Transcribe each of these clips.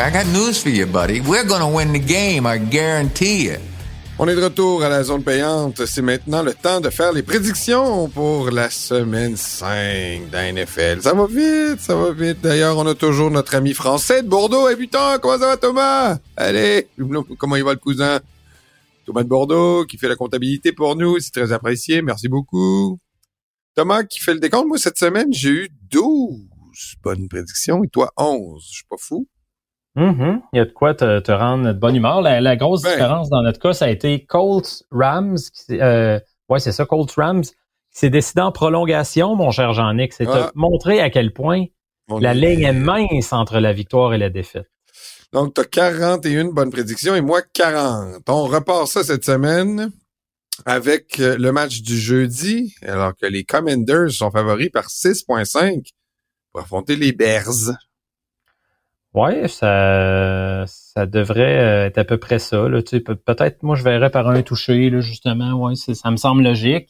I got news for you, buddy. We're to win the game, I guarantee. On est de retour à la zone payante. C'est maintenant le temps de faire les prédictions pour la semaine 5 d'un. Ça va vite, ça va vite. D'ailleurs, on a toujours notre ami français de Bordeaux, habitant. Comment ça va, Thomas? Allez, comment il va le cousin? Thomas de Bordeaux, qui fait la comptabilité pour nous. C'est très apprécié. Merci beaucoup. Thomas, qui fait le décompte. Moi, cette semaine, j'ai eu 12 bonnes prédictions et toi, 11. Je suis pas fou. Mm-hmm. Il y a de quoi te, rendre de bonne humeur. La, grosse ben. différence dans notre cas, ça a été Colts Rams. Euh, ouais, c'est ça, Colts Rams. Qui s'est décidé en prolongation, mon cher Jean-Nic. C'est ah. montrer à quel point la ligne est mince entre la victoire et la défaite. Donc, tu as 41 bonnes prédictions et moi 40. On repart ça cette semaine avec euh, le match du jeudi, alors que les Commanders sont favoris par 6.5 pour affronter les Bears. Ouais, ça, ça devrait euh, être à peu près ça. Là. Tu sais, peut-être, moi, je verrais par un touché, là, justement. Ouais, ça me semble logique.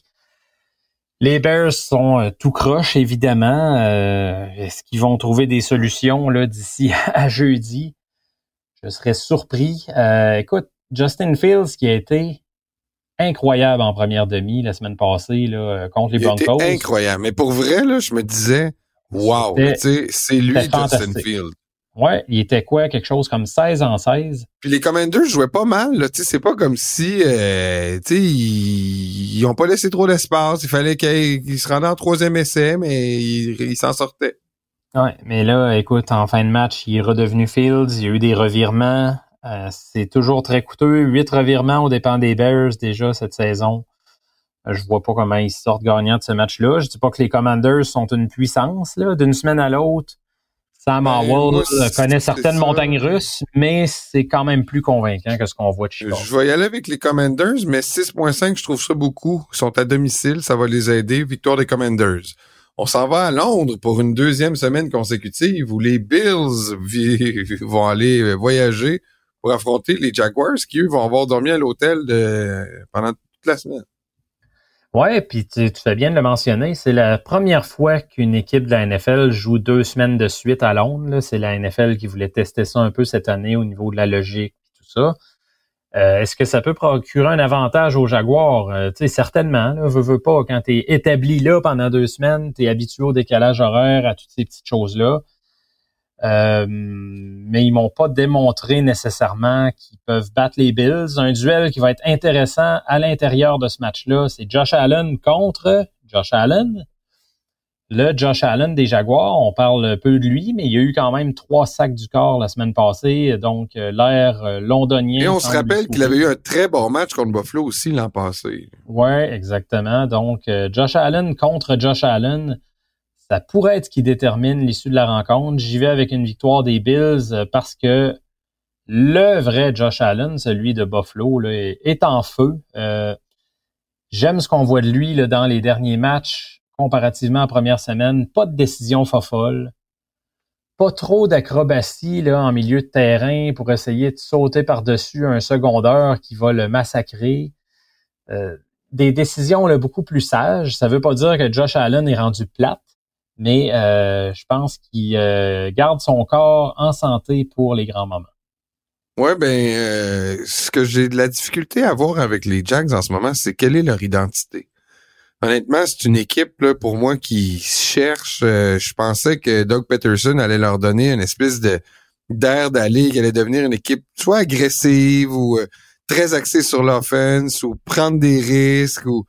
Les Bears sont euh, tout croche, évidemment. Euh, est-ce qu'ils vont trouver des solutions d'ici à jeudi? Je serais surpris. écoute, Justin Fields qui a été incroyable en première demi la semaine passée là, contre les Broncos. incroyable. Mais pour vrai, là, je me disais, wow, c'est lui Justin Fields. Ouais, il était quoi? Quelque chose comme 16 en 16. Puis les Commanders jouaient pas mal, là. Tu sais, c'est pas comme si, euh, tu sais, ils, ont pas laissé trop d'espace. Il fallait qu'ils se rendaient en troisième essai, mais ils s'en sortaient. Ouais, mais là, écoute, en fin de match, il est redevenu Fields. Il y a eu des revirements. Euh, c'est toujours très coûteux. Huit revirements au dépens des Bears déjà cette saison. Euh, je vois pas comment ils sortent gagnants de ce match-là. Je dis pas que les Commanders sont une puissance, là, d'une semaine à l'autre. Sam ben, Howell connaît certaines montagnes russes, mais c'est quand même plus convaincant que ce qu'on voit de Chicago. Je vais y aller avec les Commanders, mais 6.5, je trouve ça beaucoup. Ils sont à domicile, ça va les aider. Victoire des Commanders. On s'en va à Londres pour une deuxième semaine consécutive où les Bills vont aller voyager pour affronter les Jaguars qui, eux, vont avoir dormi à l'hôtel pendant toute la semaine. Ouais, puis tu, fais bien de le mentionner, c'est la première fois qu'une équipe de la NFL joue deux semaines de suite à Londres. C'est la NFL qui voulait tester ça un peu cette année au niveau de la logique et tout ça. Euh, est-ce que ça peut procurer un avantage aux Jaguars? Euh, tu sais, certainement. Là, veux, veux pas, quand tu établi là pendant deux semaines, tu es habitué au décalage horaire, à toutes ces petites choses-là. Euh, mais ils m'ont pas démontré nécessairement qu'ils peuvent battre les Bills. Un duel qui va être intéressant à l'intérieur de ce match-là, c'est Josh Allen contre Josh Allen. Le Josh Allen des Jaguars, on parle peu de lui, mais il y a eu quand même trois sacs du corps la semaine passée, donc euh, l'air euh, londonien. Et on se rappelle qu'il avait eu un très bon match contre Buffalo aussi l'an passé. Ouais, exactement. Donc Josh Allen contre Josh Allen, ça pourrait être ce qui détermine l'issue de la rencontre. J'y vais avec une victoire des Bills euh, parce que le vrai Josh Allen, celui de Buffalo, est en feu. Euh, j'aime ce qu'on voit de lui là, dans les derniers matchs comparativement à la première semaine. Pas de décision folle. Pas trop d'acrobatie là, en milieu de terrain pour essayer de sauter par-dessus un secondeur qui va le massacrer. Euh, des décisions là, beaucoup plus sages. Ça veut pas dire que Josh Allen est rendu plate mais euh, je pense qu'il euh, garde son corps en santé pour les grands moments. Ouais, ben, euh, ce que j'ai de la difficulté à voir avec les Jags en ce moment, c'est quelle est leur identité. Honnêtement, c'est une équipe là, pour moi qui cherche. je pensais que Doug Peterson allait leur donner une espèce de d'air d'aller, qu'elle allait devenir une équipe soit agressive ou très axée sur l'offense ou prendre des risques ou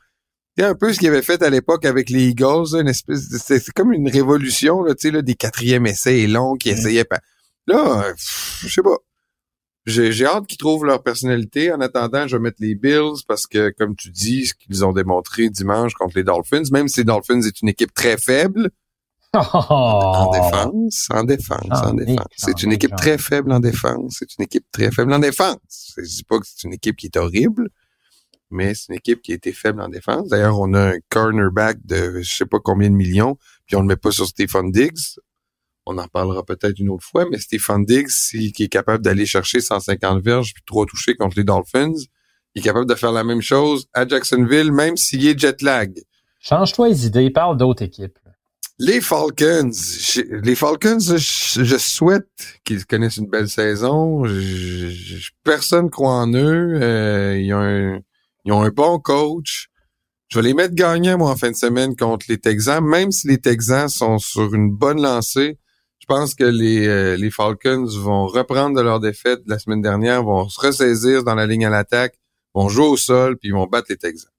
un peu ce qu'il avait fait à l'époque avec les Eagles, une espèce c'est comme une révolution là, tu sais là, des quatrièmes essais longs qui essayaient pas. Là, je sais pas. J'ai hâte qu'ils trouvent leur personnalité. En attendant, je vais mettre les Bills parce que, comme tu dis, ce qu'ils ont démontré dimanche contre les Dolphins, même si les Dolphins est une équipe très faible, en défense, en défense, en défense. C'est une équipe très faible en défense. C'est une équipe très faible en défense. Je dis pas que c'est une équipe qui est horrible, mais c'est une équipe qui a été faible en défense. D'ailleurs, on a un cornerback de je sais pas combien de millions, puis on le met pas sur Stephen Diggs. On en parlera peut-être une autre fois, mais Stephen Diggs, qui est capable d'aller chercher 150 verges puis trois touchés contre les Dolphins, il est capable de faire la même chose à Jacksonville, même s'il est jet lag. Change-toi les idées, parle d'autres équipes. Les Falcons, les Falcons, je, souhaite qu'ils connaissent une belle saison. Je, personne croit en eux. Euh, ils, ont un, ils ont un bon coach. Je vais les mettre gagnants, moi, en fin de semaine contre les Texans, même si les Texans sont sur une bonne lancée. Je pense que les, euh, Falcons vont reprendre de leur défaite de la semaine dernière, vont se ressaisir dans la ligne à l'attaque, vont jouer au sol, puis ils vont battre les Texans.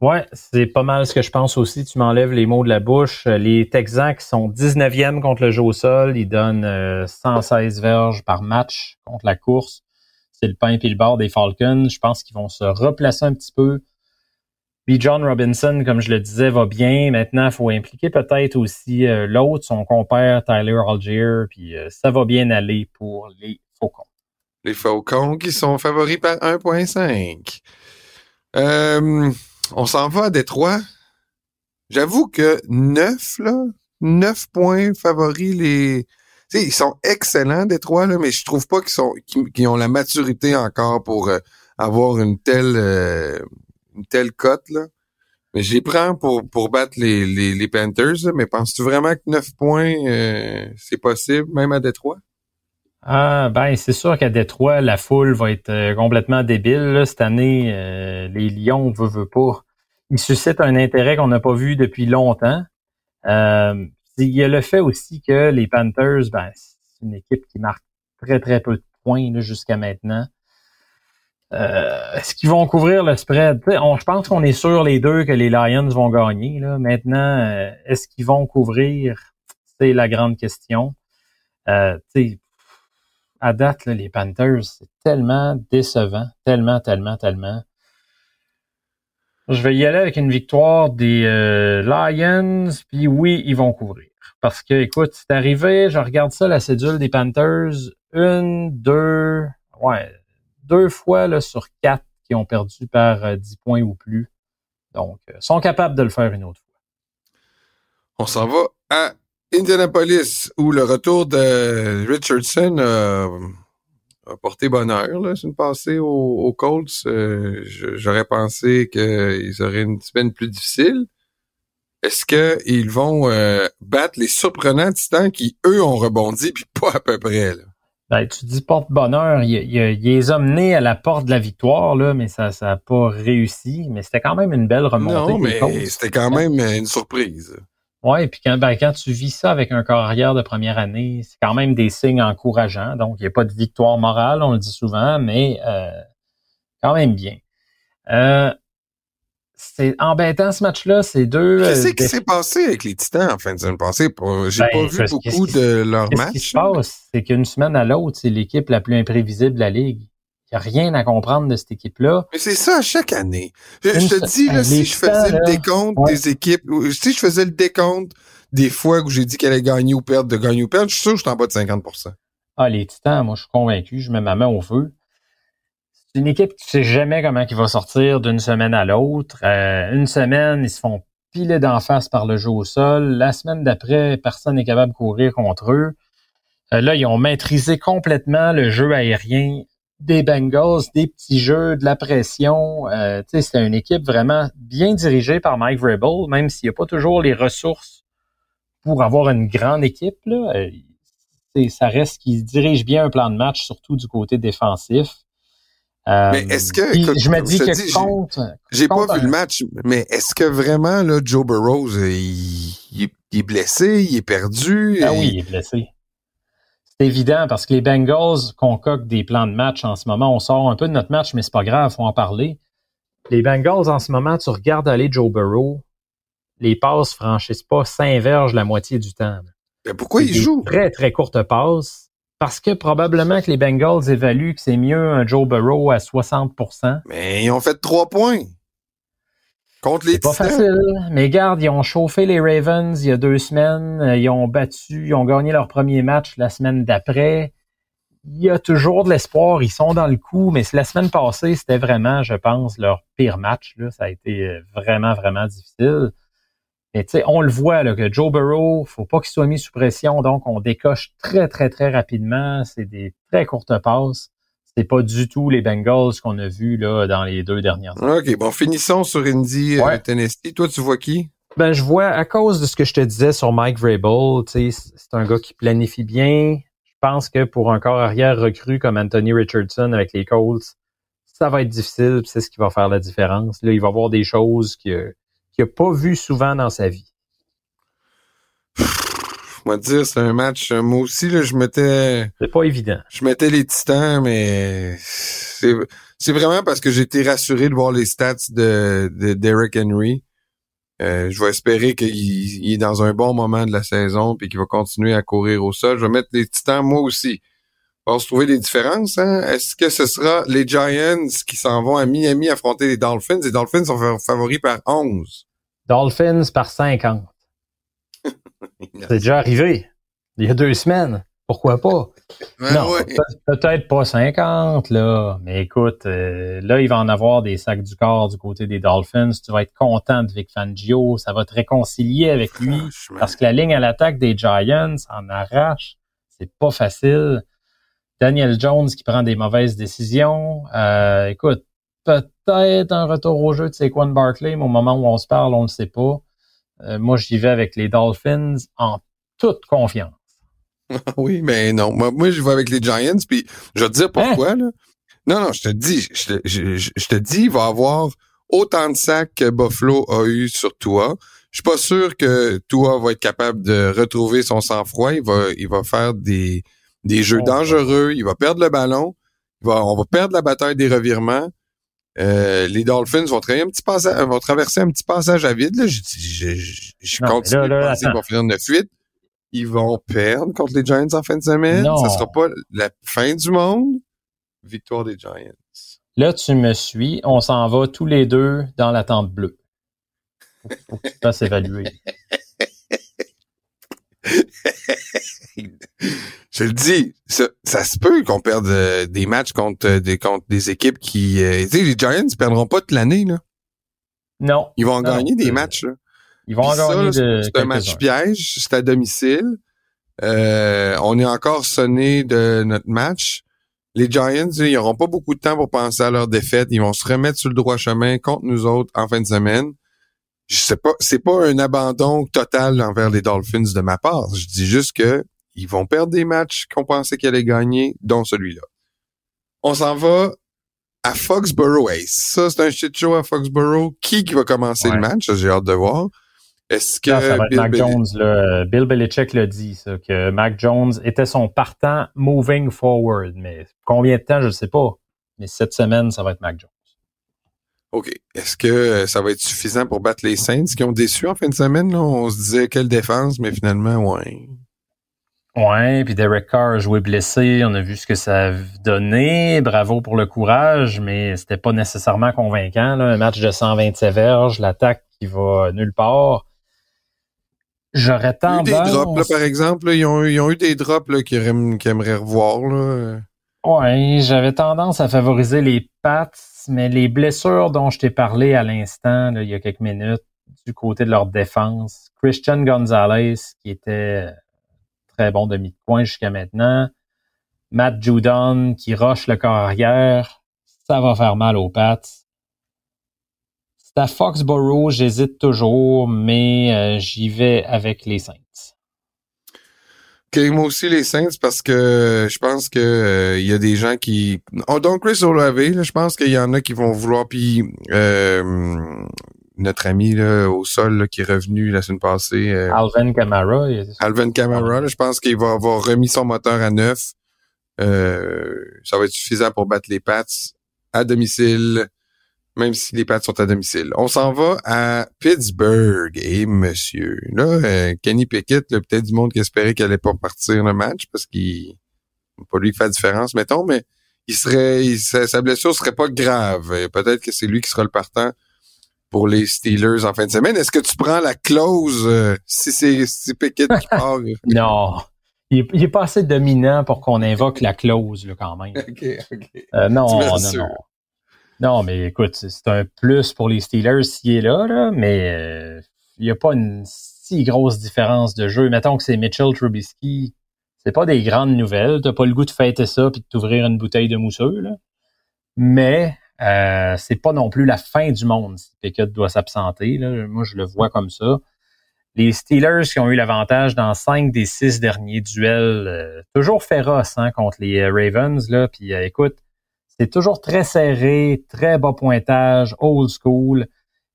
Ouais, c'est pas mal ce que je pense aussi. Tu m'enlèves les mots de la bouche. Les Texans qui sont 19e contre le jeu au sol, ils donnent 116 euh, verges par match contre la course. C'est le pain et le bord des Falcons. Je pense qu'ils vont se replacer un petit peu. Puis John Robinson, comme je le disais, va bien. Maintenant, il faut impliquer peut-être aussi euh, l'autre, son compère Tyler Algier. Puis euh, ça va bien aller pour les Faucons. Les Faucons qui sont favoris par 1.5. Euh, on s'en va à Détroit. J'avoue que 9, là, 9 points favoris les. Sais, ils sont excellents, Détroit, là, mais je trouve pas qu'ils sont qu'ils ont la maturité encore pour avoir une telle une telle cote, là. Mais j'y prends pour, pour battre les, les, Panthers, mais penses-tu vraiment que 9 points, euh, c'est possible, même à Détroit? Ah, ben, c'est sûr qu'à Détroit, la foule va être euh, complètement débile. Cette année, euh, les Lions, veut, veut pas. Ils suscitent un intérêt qu'on n'a pas vu depuis longtemps. Il y a le fait aussi que les Panthers, ben, c'est une équipe qui marque très, très peu de points jusqu'à maintenant. Euh, est-ce qu'ils vont couvrir le spread? je pense qu'on est sûr les deux que les Lions vont gagner. Là. Maintenant, euh, est-ce qu'ils vont couvrir? C'est la grande question. Euh, à date, les Panthers, c'est tellement décevant, tellement, tellement, tellement. Je vais y aller avec une victoire des Lions, puis oui, ils vont couvrir. Parce que, écoute, c'est arrivé, je regarde ça, la cédule des Panthers, une, deux, ouais, deux fois là, sur quatre qui ont perdu par 10 euh, points ou plus. Donc, euh, sont capables de le faire une autre fois. On s'en va à Indianapolis, où le retour de Richardson a porté bonheur. Là, une passée aux, Colts. Euh, j'aurais pensé qu'ils auraient une semaine plus difficile. Est-ce qu'ils vont battre les surprenants titans qui, eux, ont rebondi, puis pas à peu près? Là? Ben, tu dis porte-bonheur, il, il, il, les a menés à la porte de la victoire, là, mais ça n'a pas réussi. Mais c'était quand même une belle remontée. Non, mais c'était quand même une surprise. Oui, et puis quand, ben, quand tu vis ça avec un corps arrière de première année, c'est quand même des signes encourageants. Donc, il n'y a pas de victoire morale, on le dit souvent, mais euh, quand même bien. Euh, c'est embêtant ce match-là. C'est deux. Qu'est-ce euh, qui s'est passé avec les Titans en fin de semaine passée? J'ai ben, pas vu beaucoup de leur match. Ce qui se passe, c'est qu'une semaine à l'autre, c'est l'équipe la plus imprévisible de la Ligue. Il n'y a rien à comprendre de cette équipe-là. Mais c'est ça à chaque année. Je, te dis, là, si je faisais le décompte des équipes, si je faisais le décompte des fois où j'ai dit qu'elle allait gagner ou perdre, de gagner ou perdre, je suis sûr que je suis en bas de 50% Ah, les Titans, moi, je suis convaincu. Je mets ma main au feu une équipe qui ne sait jamais comment il va sortir d'une semaine à l'autre. Euh, une semaine, ils se font piler d'en face par le jeu au sol. La semaine d'après, personne n'est capable de courir contre eux. Euh, là, ils ont maîtrisé complètement le jeu aérien des Bengals, des petits jeux, de la pression. Euh, c'était une équipe vraiment bien dirigée par Mike Vrabel, même s'il n'y a pas toujours les ressources pour avoir une grande équipe. Là. Euh, ça reste qu'il dirige bien un plan de match, surtout du côté défensif. Euh, mais est-ce que je me dis que compte j'ai pas vu le match mais est-ce que vraiment là Joe Burrow il, est blessé il est perdu ah oui il est blessé c'est évident parce que les Bengals concoctent des plans de match en ce moment. On sort un peu de notre match mais c'est pas grave faut en parler. Les Bengals en ce moment tu regardes aller Joe Burrow les passes franchissent pas verges la moitié du temps. Mais pourquoi il joue? très très courte passes parce que probablement que les Bengals évaluent que c'est mieux un Joe Burrow à 60% Mais ils ont fait trois points. Contre les C'est pas facile. Mais garde, ils ont chauffé les Ravens il y a deux semaines. Ils ont battu, ils ont gagné leur premier match la semaine d'après. Il y a toujours de l'espoir. Ils sont dans le coup. Mais la semaine passée, c'était vraiment, je pense, leur pire match. Là. Ça a été vraiment, vraiment difficile. Mais tu sais, on le voit là, que Joe Burrow, faut pas qu'il soit mis sous pression, donc on décoche très, très, très rapidement. C'est des très courtes passes. C'est pas du tout les Bengals qu'on a vus là, dans les deux dernières années. OK, bon, finissons sur Indy euh, Tennessee. Toi, tu vois qui? Ben, je vois, à cause de ce que je te disais sur Mike Vrabel, c'est un gars qui planifie bien. Je pense que pour un corps arrière recru comme Anthony Richardson avec les Colts, ça va être difficile. C'est ce qui va faire la différence. Là, il va voir des choses qu'il n'a pas vues souvent dans sa vie. Moi dire, c'est un match. Euh, moi aussi, là, je mettais. C'est pas évident. Je mettais les Titans, mais c'est vraiment parce que j'ai été rassuré de voir les stats de, de Derrick Henry. Euh, je vais espérer qu'il est dans un bon moment de la saison puis qu'il va continuer à courir au sol. Je vais mettre les Titans moi aussi. On va se trouver des différences. Hein? Est-ce que ce sera les Giants qui s'en vont à Miami affronter les Dolphins? Les Dolphins sont favoris par 11. Dolphins par 50. C'est déjà arrivé. Il y a deux semaines. Pourquoi pas? non, peut-être pas 50, là. Mais écoute, euh, là, il va en avoir des sacs du corps du côté des Dolphins. Tu vas être content de Vic Fangio. Ça va te réconcilier avec lui. Parce que la ligne à l'attaque des Giants en arrache. C'est pas facile. Daniel Jones qui prend des mauvaises décisions. Euh, écoute, peut-être un retour au jeu de Saquon Barkley, mais au moment où on se parle, on ne le sait pas. Euh, moi, j'y vais avec les Dolphins en toute confiance. oui, mais non. Moi, moi, je vais avec les Giants, puis je vais te dire pourquoi. Hein? Là. Non, non, je te dis, je te, je, te dis, il va avoir autant de sacs que Buffalo a eu sur toi. Je suis pas sûr que toi va être capable de retrouver son sang-froid. Il va, il va faire des, des jeux dangereux. Il va perdre le ballon. Il va, on va perdre la bataille des revirements. Euh, les Dolphins vont, un petit passage, vont traverser un petit passage à vide. Là. Je, je, je, je continue de penser qu'ils vont finir 9-8 ils vont perdre contre les Giants en fin de semaine. Non. Ça sera pas la fin du monde. Victoire des Giants. Là, tu me suis. On s'en va tous les deux dans la tente bleue. Faut, que tu fasses évaluer. Je le dis, ça, se peut qu'on perde euh, des matchs contre euh, des, contre des équipes qui... Euh, tu sais, les Giants ne perdront pas toute l'année, là. Non. Ils vont gagner des matchs, là. Ils vont en C'est un match piège, c'est à domicile. Euh, on est encore sonné de notre match. Les Giants, ils n'auront pas beaucoup de temps pour penser à leur défaite. Ils vont se remettre sur le droit chemin contre nous autres en fin de semaine. Je sais pas, c'est pas un abandon total envers les Dolphins de ma part. Je dis juste que ils vont perdre des matchs qu'on pensait qu'ils allaient gagner, dont celui-là. On s'en va à Foxborough. ça, c'est un shit show à Foxborough. Qui qui va commencer le match? J'ai hâte de voir. Est-ce que. ça va être Mac Jones, là. Bill Belichick l'a dit, ça, que Mac Jones était son partant moving forward. Mais combien de temps, je ne sais pas. Mais cette semaine, ça va être Mac Jones. OK. Est-ce que ça va être suffisant pour battre les Saints qui ont déçu en fin de semaine? Là? On se disait quelle défense, mais finalement, ouais. Ouais, puis Derek Carr a joué blessé. On a vu ce que ça a donné. Bravo pour le courage, mais c'était pas nécessairement convaincant. Là. Un match de 127 verges, l'attaque qui va nulle part. J'aurais tendance... des drops, là, par exemple. ils, ont, eu des drops là, qu'ils, aimeraient, revoir. Là. Ouais, j'avais tendance à favoriser les Pats, mais les blessures dont je t'ai parlé à l'instant, il y a quelques minutes, du côté de leur défense, Christian Gonzalez, qui était très bon demi de coin jusqu'à maintenant, Matt Judon, qui roche le corps arrière, ça va faire mal aux Pats à Foxborough, j'hésite toujours, mais euh, j'y vais avec les Saints. OK, moi aussi les Saints parce que je pense que euh, il y a des gens qui oh, donc Chris Olave, je pense qu'il y en a qui vont vouloir puis euh, notre ami là, au sol qui est revenu la semaine passée Alvin Kamara Alvin Kamara, je pense qu'il va avoir remis son moteur à neuf. ça va être suffisant pour battre les Pats à domicile même si les Pats sont à domicile. On s'en va à Pittsburgh. Et monsieur, là, euh, Kenny Pickett, peut-être du monde qui espérait qu'elle allait pas partir le match parce qu'il pas lui qui fait la différence, mettons, mais il serait, sa, blessure serait pas grave. Peut-être que c'est lui qui sera le partant pour les Steelers en fin de semaine. Est-ce que tu prends la clause euh, si c'est si Pickett qui part? non. Il est, pas assez dominant pour qu'on invoque la clause, là, quand même. OK, OK. Euh, non, non, non. Non, mais écoute, c'est un plus pour les Steelers s'il est là, là mais euh, il n'y a pas une si grosse différence de jeu. Mettons que c'est Mitchell Trubisky, c'est pas des grandes nouvelles. T'as pas le goût de fêter ça puis de t'ouvrir une bouteille de mousseux, là. Mais Euh, c'est pas non plus la fin du monde si Pickett doit s'absenter. Moi, je le vois comme ça. Les Steelers qui ont eu l'avantage dans cinq des six derniers duels, euh, toujours féroces hein, contre les euh, Ravens. Là. Puis écoute, c'est toujours très serré, très bas pointage, old school.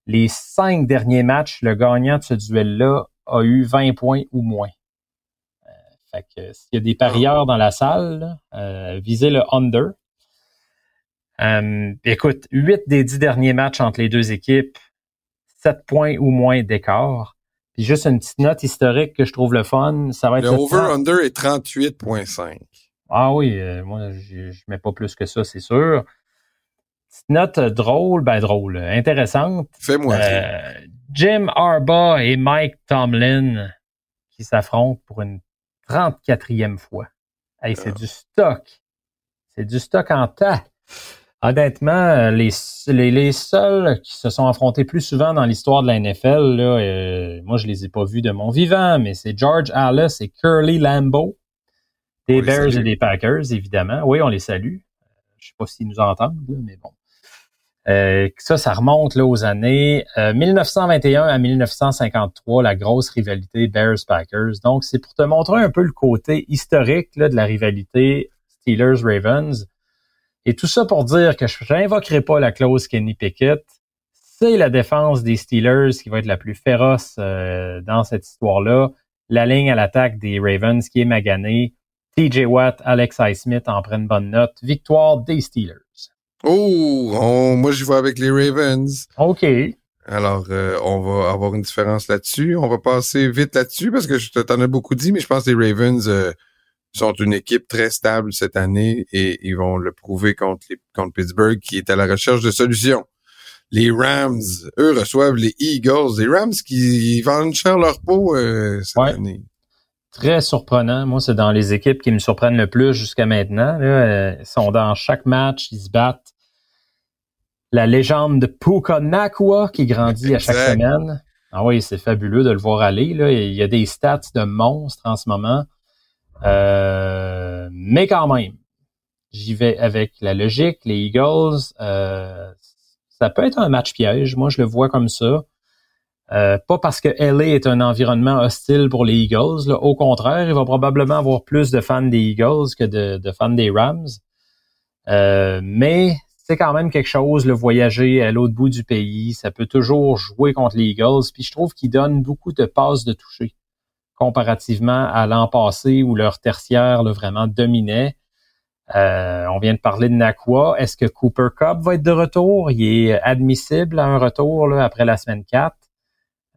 Les cinq derniers matchs, le gagnant de ce duel-là a eu 20 points ou moins. fait que s'il y a des parieurs dans la salle, visez le under. Euh, écoute, 8 des 10 derniers matchs entre les deux équipes, 7 points ou moins d'écart. Puis juste une petite note historique que je trouve le fun, ça va être... Le over-under est 38.5. Ah oui, euh, moi, je, je mets pas plus que ça, c'est sûr. Petite note drôle, ben drôle, intéressante. Fais-moi euh, Jim Harbaugh et Mike Tomlin qui s'affrontent pour une 34e fois. Hey, c'est ah. du stock. C'est du stock en tas. Honnêtement, les, les, les, seuls qui se sont affrontés plus souvent dans l'histoire de la NFL, là, euh, moi je les ai pas vus de mon vivant, mais c'est George Alice et Curly Lambeau, des Bears et des Packers, évidemment. Oui, on les salue. Je sais pas s'ils nous entendent, mais bon. Euh, ça, ça remonte là, aux années 1921 euh, à 1953, la grosse rivalité Bears-Packers. Donc, c'est pour te montrer un peu le côté historique là, de la rivalité Steelers-Ravens. Et tout ça pour dire que je n'invoquerai pas la clause Kenny Pickett. C'est la défense des Steelers qui va être la plus féroce euh, dans cette histoire-là. La ligne à l'attaque des Ravens qui est maganée. TJ Watt, Alex Smith en prennent bonne note. Victoire des Steelers. Oh, moi je vais avec les Ravens. OK. Alors, euh, on va avoir une différence là-dessus. On va passer vite là-dessus parce que je t'en ai beaucoup dit, mais je pense que les Ravens euh, sont une équipe très stable cette année et ils vont le prouver contre, les, contre Pittsburgh qui est à la recherche de solutions. Les Rams, eux, reçoivent les Eagles. Les Rams qui vendent cher leur peau euh, cette année. Très surprenant. Moi, c'est dans les équipes qui me surprennent le plus jusqu'à maintenant. Euh, ils sont dans chaque match, ils se battent. La légende de Puka Nakua qui grandit à chaque semaine. Ah oui, c'est fabuleux de le voir aller. Là. Il y a des stats de monstres en ce moment. Euh, mais quand même, j'y vais avec la logique. Les Eagles, euh, ça peut être un match piège. Moi, je le vois comme ça. Euh, pas parce que LA est un environnement hostile pour les Eagles. Au contraire, il va probablement avoir plus de fans des Eagles que de, fans des Rams. mais c'est quand même quelque chose, le voyager à l'autre bout du pays. Ça peut toujours jouer contre les Eagles. Puis je trouve qu'ils donnent beaucoup de passes de toucher comparativement à l'an passé où leur tertiaire vraiment dominait. Euh, on vient de parler de Nakwa. Est-ce que Cooper Cup va être de retour? Il est admissible à un retour après la semaine 4.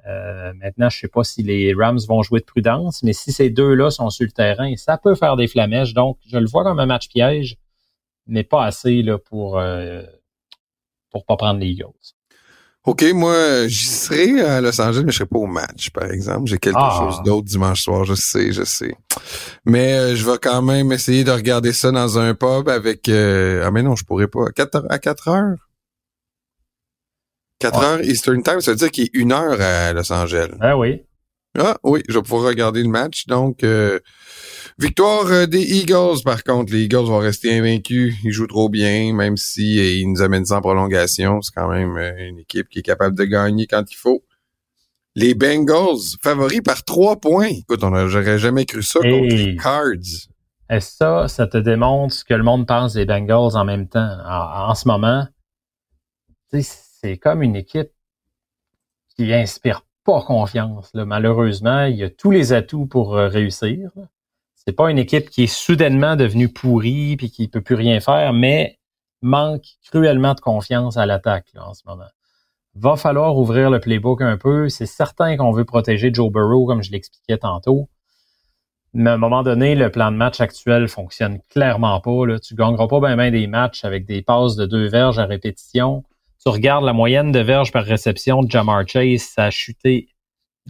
Euh, maintenant, je sais pas si les Rams vont jouer de prudence, mais si ces deux-là sont sur le terrain, ça peut faire des flamèches. Donc, je le vois comme un match piège, mais pas assez pour euh, pour pas prendre les Eagles. OK, moi, j'y serai à Los Angeles, mais je serai pas au match, par exemple. J'ai quelque ah. chose d'autre dimanche soir, je sais, je sais. Mais euh, je vais quand même essayer de regarder ça dans un pub avec... Euh, ah mais non, je pourrais pas. À 4, à 4 heures? 4 heures Eastern Time, ça veut dire qu'il est une heure à Los Angeles. Ah oui. Ah oui, je vais pouvoir regarder le match. Donc, euh, victoire euh, des Eagles, par contre. Les Eagles vont rester invaincus. Ils jouent trop bien, même si euh, ils nous amènent sans prolongation. C'est quand même une équipe qui est capable de gagner quand il faut. Les Bengals, favoris par trois points. Écoute, on j'aurais jamais cru ça contre les Cards. Et ça, ça te démontre ce que le monde pense des Bengals en même temps. En, en ce moment, c'est comme une équipe qui inspire pas confiance. Là. Malheureusement, il y a tous les atouts pour euh, réussir. C'est pas une équipe qui est soudainement devenue pourrie puis qui peut plus rien faire, mais manque cruellement de confiance à l'attaque en ce moment. Va falloir ouvrir le playbook un peu. C'est certain qu'on veut protéger Joe Burrow, comme je l'expliquais tantôt. Mais à un moment donné, le plan de match actuel fonctionne clairement pas. Là. Tu gagneras pas bien des matchs avec des passes de deux verges à répétition tu regardes la moyenne de verges par réception de Jamar Chase, ça a chuté.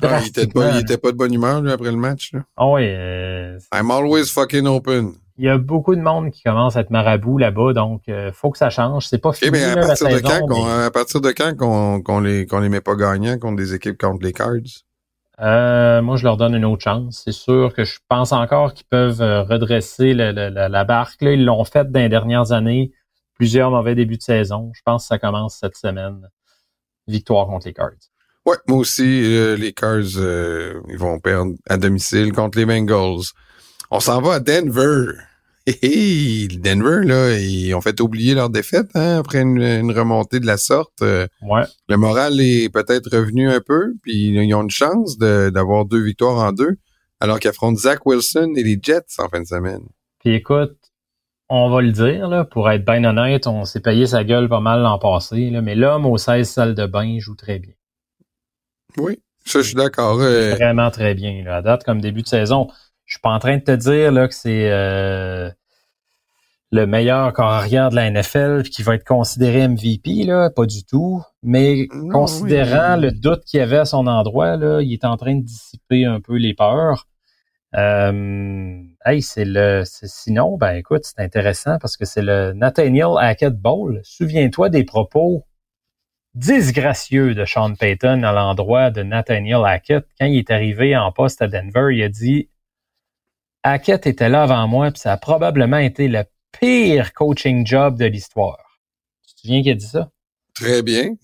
Ah, il, était pas, il était pas de bonne humeur lui, après le match. Là. Ah oui. Euh, I'm always fucking open. Il y a beaucoup de monde qui commence à être marabout là-bas, donc euh, faut que ça change. C'est pas fini. mais à, partir de quand à partir de quand qu'on les les met pas gagnants contre des équipes contre les Cards? Euh, moi, je leur donne une autre chance. C'est sûr que je pense encore qu'ils peuvent redresser la, la, la barque. Là. Ils l'ont fait dans les dernières années plusieurs mauvais débuts de saison. Je pense que ça commence cette semaine. Victoire contre les Cards. Ouais, moi aussi, euh, les Cards, euh, ils vont perdre à domicile contre les Bengals. On s'en va à Denver. Hey, Denver, là, ils ont fait oublier leur défaite hein, après une, remontée de la sorte. Euh, ouais. Le moral est peut-être revenu un peu, puis ils ont une chance d'avoir deux victoires en deux, alors qu'ils affrontent Zach Wilson et les Jets en fin de semaine. Puis écoute, on va le dire, là, pour être bien honnête, on s'est payé sa gueule pas mal l'an passé, là, mais l'homme aux 16 salles de bain joue très bien. Oui, ça, je suis d'accord. Euh. Vraiment très bien. Là. À date, comme début de saison, je suis pas en train de te dire là, que c'est euh, le meilleur corps arrière de la NFL qui va être considéré MVP, là, pas du tout. Mais considérant le doute qu'il y avait à son endroit, là, il est en train de dissiper un peu les peurs. Euh, hey, c'est le. Sinon, ben écoute, c'est intéressant parce que c'est le Nathaniel Hackett Bowl. Souviens-toi des propos disgracieux de Sean Payton à l'endroit de Nathaniel Hackett. Quand il est arrivé en poste à Denver, il a dit Hackett était là avant moi, puis ça a probablement été le pire coaching job de l'histoire. Tu te souviens qu'il a dit ça? Très bien.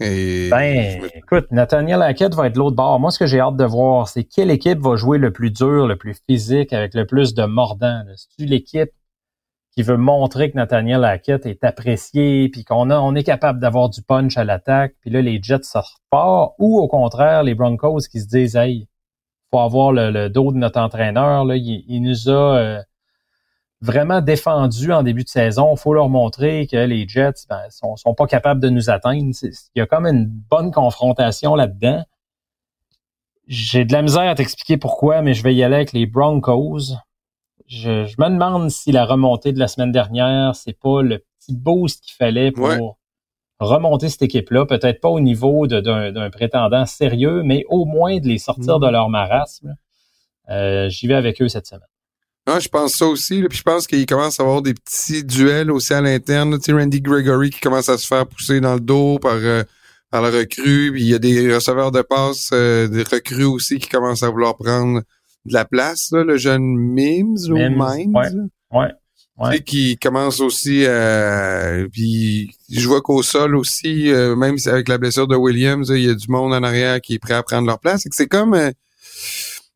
ben, écoute, Nathaniel Hackett va être de l'autre bord. Moi, ce que j'ai hâte de voir, c'est quelle équipe va jouer le plus dur, le plus physique, avec le plus de mordant. C'est-tu l'équipe qui veut montrer que Nathaniel Hackett est apprécié, puis qu'on a, on est capable d'avoir du punch à l'attaque, puis là, les Jets sortent pas, ou au contraire, les Broncos qui se disent, hey, faut avoir le, dos de notre entraîneur, là, il, nous a euh, vraiment défendu en début de saison. Faut leur montrer que les Jets ben, sont, sont pas capables de nous atteindre. Il y a comme une bonne confrontation là-dedans. J'ai de la misère à t'expliquer pourquoi, mais je vais y aller avec les Broncos. Je, me demande si la remontée de la semaine dernière, c'est pas le petit boost qu'il fallait pour remonter cette équipe-là. Peut-être pas au niveau d'un prétendant sérieux, mais au moins de les sortir de mm. leur marasme. Euh, j'y vais avec eux cette semaine. Ah, je pense ça aussi. puis je pense qu'il commence à avoir des petits duels aussi à l'interne. Tu sais, Randy Gregory qui commence à se faire pousser dans le dos par, euh, par la recrue. Puis il y a des receveurs de passe, euh, des recrues aussi qui commencent à vouloir prendre de la place. le jeune Mims, ou Mims. Ouais, ouais. qui commence aussi à... Puis je vois qu'au sol aussi, euh, même avec la blessure de Williams, il y a du monde en arrière qui est prêt à prendre leur place. C'est comme...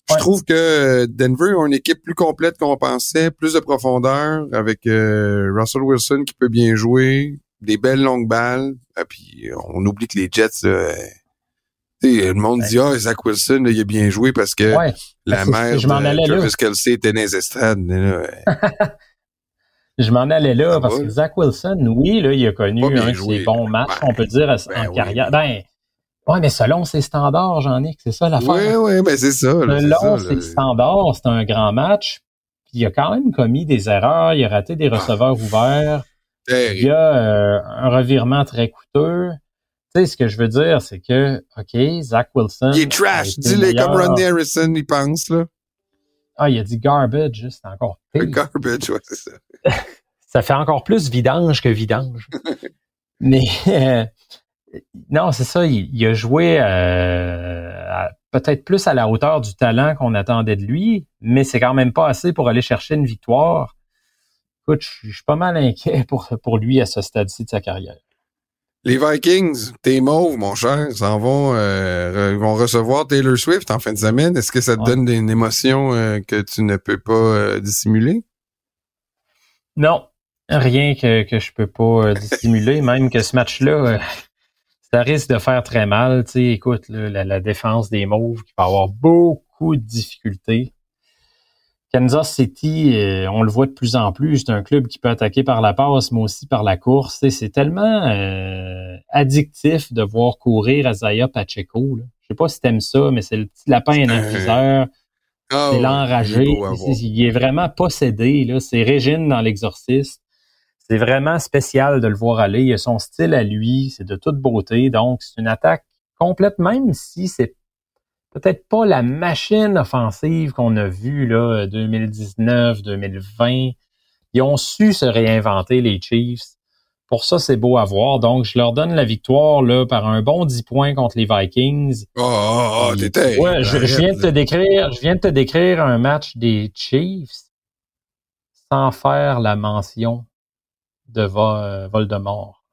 Je trouve que Denver a une équipe plus complète qu'on pensait, plus de profondeur, avec euh, Russell Wilson qui peut bien jouer, des belles longues balles. Et ah, puis on oublie que les Jets, le monde dit ah Zach Wilson il a bien joué parce que la mère je de Travis Kelsey était dans les estrades. je m'en allais là parce que Zach Wilson, oui, là, il a connu un de ses bons matchs, on peut dire, ben en carrière. Ben, oui, mais selon ses standards, Jean-Nic, c'est ça l'affaire. Oui, oui, mais c'est ça. selon ses standards, c'est un grand match. Puis il a quand même commis des erreurs, il a raté des receveurs ouverts. Il y a euh, un revirement très coûteux. Tu sais, ce que je veux dire, c'est que, OK, Zach Wilson. Il est trash. Dis-le comme Ronnie Harrison, il pense, là. Ah, il a dit garbage, c'est encore pire. Garbage, ouais, c'est ça. ça fait encore plus vidange que vidange. mais, euh, non, c'est ça. Il, a joué euh, peut-être plus à la hauteur du talent qu'on attendait de lui, mais c'est quand même pas assez pour aller chercher une victoire. Écoute, je, suis pas mal inquiet pour, pour lui à ce stade-ci de sa carrière. Les Vikings, tes mauves, mon cher, s'en vont, euh, vont recevoir Taylor Swift en fin de semaine. Est-ce que ça te donne une émotion euh, que tu ne peux pas dissimuler? Non, rien que, que je peux pas dissimuler. même que ce match-là, ça risque de faire très mal. Tu sais, écoute, la, défense des Mauves qui va avoir beaucoup de difficultés. Kansas City, euh, on le voit de plus en plus, c'est un club qui peut attaquer par la passe, mais aussi par la course. C'est tellement euh, addictif de voir courir Azaya Pacheco. Là. Je sais pas si t'aimes ça, mais c'est le petit lapin infuseur. Ah c'est l'enragé. Il est vraiment possédé. C'est Régine dans l'exorciste c'est vraiment spécial de le voir aller. Il a son style à lui, c'est de toute beauté. Donc, c'est une attaque complète, même si c'est peut-être pas la machine offensive qu'on a vue là 2019, 2020. Ils ont su se réinventer les Chiefs. Pour ça, c'est beau à voir. Donc, je leur donne la victoire là par un bon 10 points contre les Vikings. Oh, oh, oh t'étais. Ouais, je, viens de te décrire, je viens de te décrire un match des Chiefs sans faire la mention de Voldemort.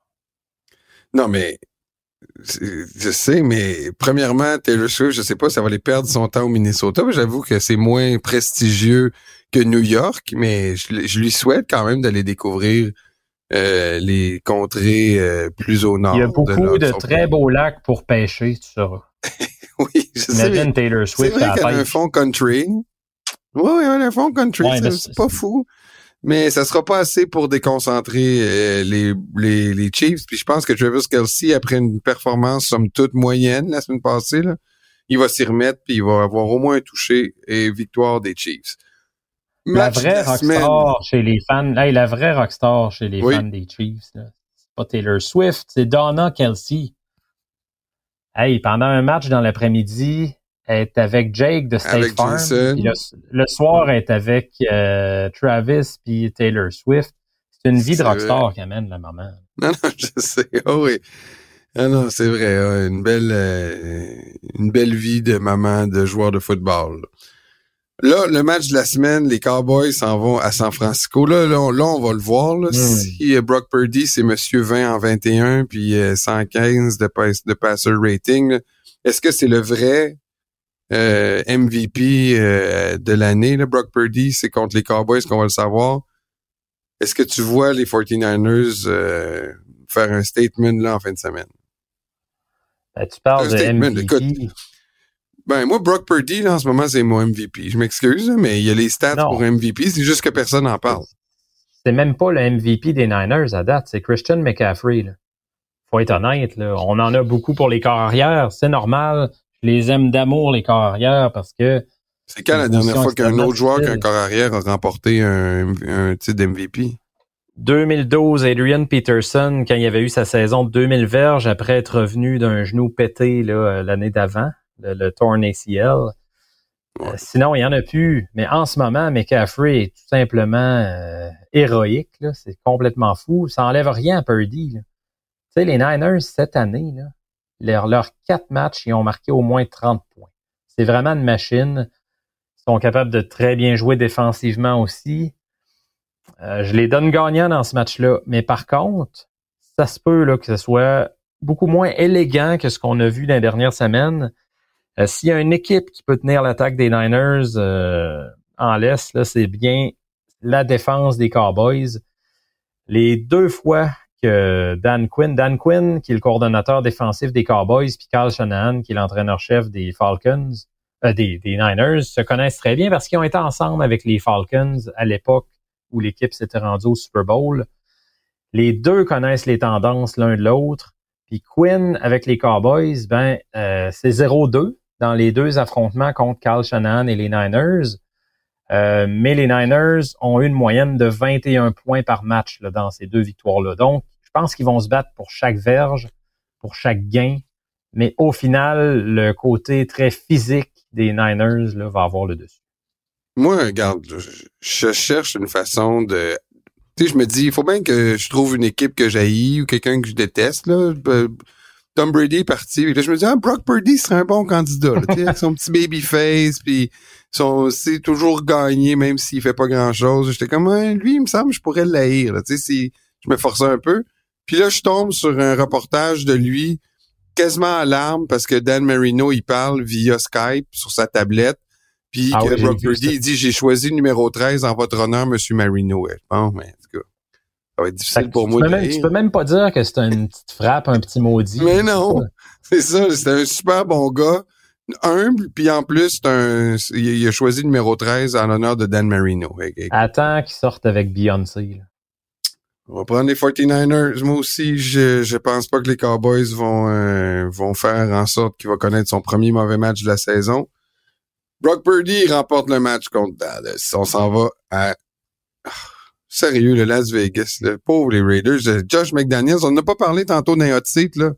Non, mais je sais, mais premièrement, Taylor Swift, je sais pas, ça va aller perdre son temps au Minnesota. J'avoue que c'est moins prestigieux que New York, mais je, lui souhaite quand même d'aller découvrir euh, les contrées euh, plus au nord. Il y a beaucoup de, très beaux lacs pour pêcher, tu sauras. oui, je Imagine sais. Taylor Swift. C'est vrai qu'elle a un fond country. Oui, oui, elle a un fond country, c'est pas fou mais ça sera pas assez pour déconcentrer euh, les, les, les, Chiefs. Puis je pense que Travis Kelsey, après une performance somme toute moyenne la semaine passée, là, il va s'y remettre puis il va avoir au moins un touché et victoire des Chiefs. la vraie rockstar chez les fans, là, la vraie rockstar chez les fans des Chiefs, c'est pas Taylor Swift, c'est Donna Kelsey. Hey, pendant un match dans l'après-midi, est avec Jake de State Farm. Le, soir, elle est avec euh, Travis puis Taylor Swift. C'est une vie de rockstar qu'elle mène, la maman. Non, non, je sais. Oh oui. Ah non, c'est vrai. une belle euh, une belle vie de maman de joueur de football. Là, le match de la semaine, les Cowboys s'en vont à San Francisco. Là, là, on, va le voir. Là. Hmm. Si euh, Brock Purdy, c'est Monsieur 20 en 21, puis 115 de, de passer rating, est-ce que c'est le vrai euh, MVP euh, de l'année, Brock Purdy, c'est contre les Cowboys qu'on va le savoir. Est-ce que tu vois les 49ers euh, faire un statement là en fin de semaine? Ben, tu parles de MVP. ben, moi, Brock Purdy, là, en ce moment, c'est mon MVP. Je m'excuse, mais il y a les stats pour MVP, c'est juste que personne n'en parle. C'est même pas le MVP des Niners à date, c'est Christian McCaffrey. Là. Faut être honnête, là. On en a beaucoup pour les corps arrière, c'est normal les aime d'amour, les corps arrière, parce que. C'est quand la dernière fois qu'un autre joueur qu'un corps arrière a remporté un, un titre d'MVP? 2012, Adrian Peterson, quand il avait eu sa saison de 2000 verges après être revenu d'un genou pété l'année d'avant, le, le torn ACL. Euh, sinon, il n'y en a plus. Mais en ce moment, McCaffrey est tout simplement euh, héroïque. C'est complètement fou. Ça enlève rien à Purdy. Tu sais, les Niners, cette année, là, leurs quatre matchs, ils ont marqué au moins 30 points. C'est vraiment une machine. Ils sont capables de très bien jouer défensivement aussi. Euh, je les donne gagnants dans ce match-là. Mais par contre, ça se peut là, que ce soit beaucoup moins élégant que ce qu'on a vu dans les dernières semaines. Euh, s'il y a une équipe qui peut tenir l'attaque des Niners euh, en là, c'est bien la défense des Cowboys. Les deux fois Dan Quinn. Dan Quinn, qui est le coordonnateur défensif des Cowboys, puis Carl Shanahan, qui est l'entraîneur-chef des Falcons, euh, des, Niners, se connaissent très bien parce qu'ils ont été ensemble avec les Falcons à l'époque où l'équipe s'était rendue au Super Bowl. Les deux connaissent les tendances l'un de l'autre. Puis Quinn, avec les Cowboys, ben euh, c'est 0-2 dans les deux affrontements contre Carl Shanahan et les Niners. Euh, mais les Niners ont eu une moyenne de 21 points par match dans ces deux victoires-là. Donc, pense qu'ils vont se battre pour chaque verge, pour chaque gain. Mais au final, le côté très physique des Niners là, va avoir le dessus. Moi, regarde, je cherche une façon de. Tu sais, je me dis, il faut bien que je trouve une équipe que j'haïs ou quelqu'un que je déteste. Là. Tom Brady est parti. là, je me dis, ah, Brock Purdy serait un bon candidat. Avec son petit baby face, puis son, c'est toujours gagné, même s'il fait pas grand-chose. J'étais comme, lui, il me semble, je pourrais l'haïr. Tu sais, si je me forçais un peu. Puis là, je tombe sur un reportage de lui quasiment à larmes parce que Dan Marino, il parle via Skype sur sa tablette. Puis ah Brock Purdy, il dit, j'ai choisi le numéro 13 en votre honneur, Monsieur Marino. Bon, mais en tout cas, ça va être difficile pour moi. Peux même, tu peux même pas dire que c'est une petite frappe, un petit maudit. Mais non, c'est ça, c'est un super bon gars, humble, puis en plus, un, il a choisi le numéro 13 en l'honneur de Dan Marino. Attends qu'il sorte avec Beyoncé. On va prendre les 49ers. Moi aussi, je, je pense pas que les Cowboys vont, euh, vont faire en sorte qu'il va connaître son premier mauvais match de la saison. Brock Purdy remporte le match contre Dallas. On s'en va à... Ah, sérieux, le Las Vegas. Le pauvre les Raiders. Josh McDaniels, on n'a pas parlé tantôt d'un hot seat, là.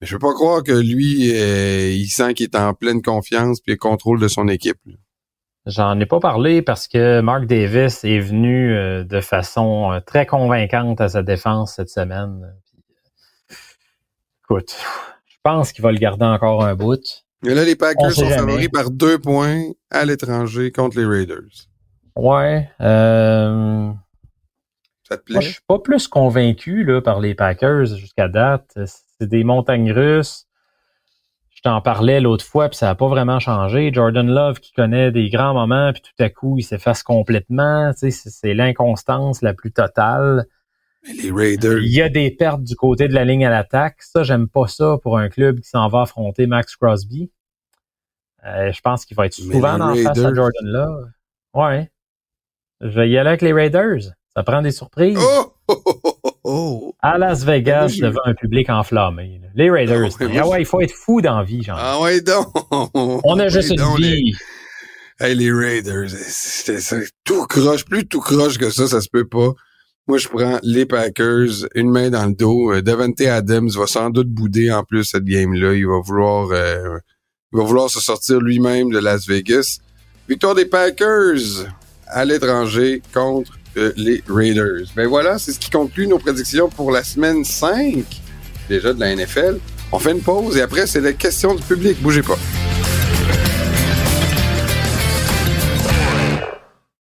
Mais je peux pas croire que lui, euh, il sent qu'il est en pleine confiance puis le contrôle de son équipe. J'en ai pas parlé parce que Mark Davis est venu euh, de façon euh, très convaincante à sa défense cette semaine. Écoute, je pense qu'il va le garder encore un bout. Et là, les Packers sont favoris par deux points à l'étranger contre les Raiders. Ouais. Euh... Ça te plaît? Moi, je suis pas plus convaincu là, par les Packers jusqu'à date. C'est des montagnes russes. Je t'en parlais l'autre fois, puis ça n'a pas vraiment changé. Jordan Love qui connaît des grands moments, puis tout à coup, il s'efface complètement. Tu sais, c'est l'inconstance la plus totale. Les Raiders. Il y a des pertes du côté de la ligne à l'attaque. Ça, j'aime pas ça pour un club qui s'en va affronter Max Crosby. Euh, je pense qu'il va être souvent dans face à Jordan Love. Ouais. Je vais y aller avec les Raiders. Ça prend des surprises. Oh! oh. À Las Vegas, devant un public enflammé. Les Raiders. Ah ouais, ah ouais il faut être fou d'envie, genre. Ah ouais, donc. On a juste une vie. Les... Hey, les Raiders, c'est tout croche, plus tout croche que ça, ça se peut pas. Moi, je prends les Packers, une main dans le dos. Euh, Devante Adams va sans doute bouder en plus cette game-là. Il va vouloir, euh, il va vouloir se sortir lui-même de Las Vegas. Victoire des Packers à l'étranger contre les Raiders. Ben voilà, c'est ce qui conclut nos prédictions pour la semaine 5 déjà de la NFL. On fait une pause et après, c'est la question du public. Bougez pas.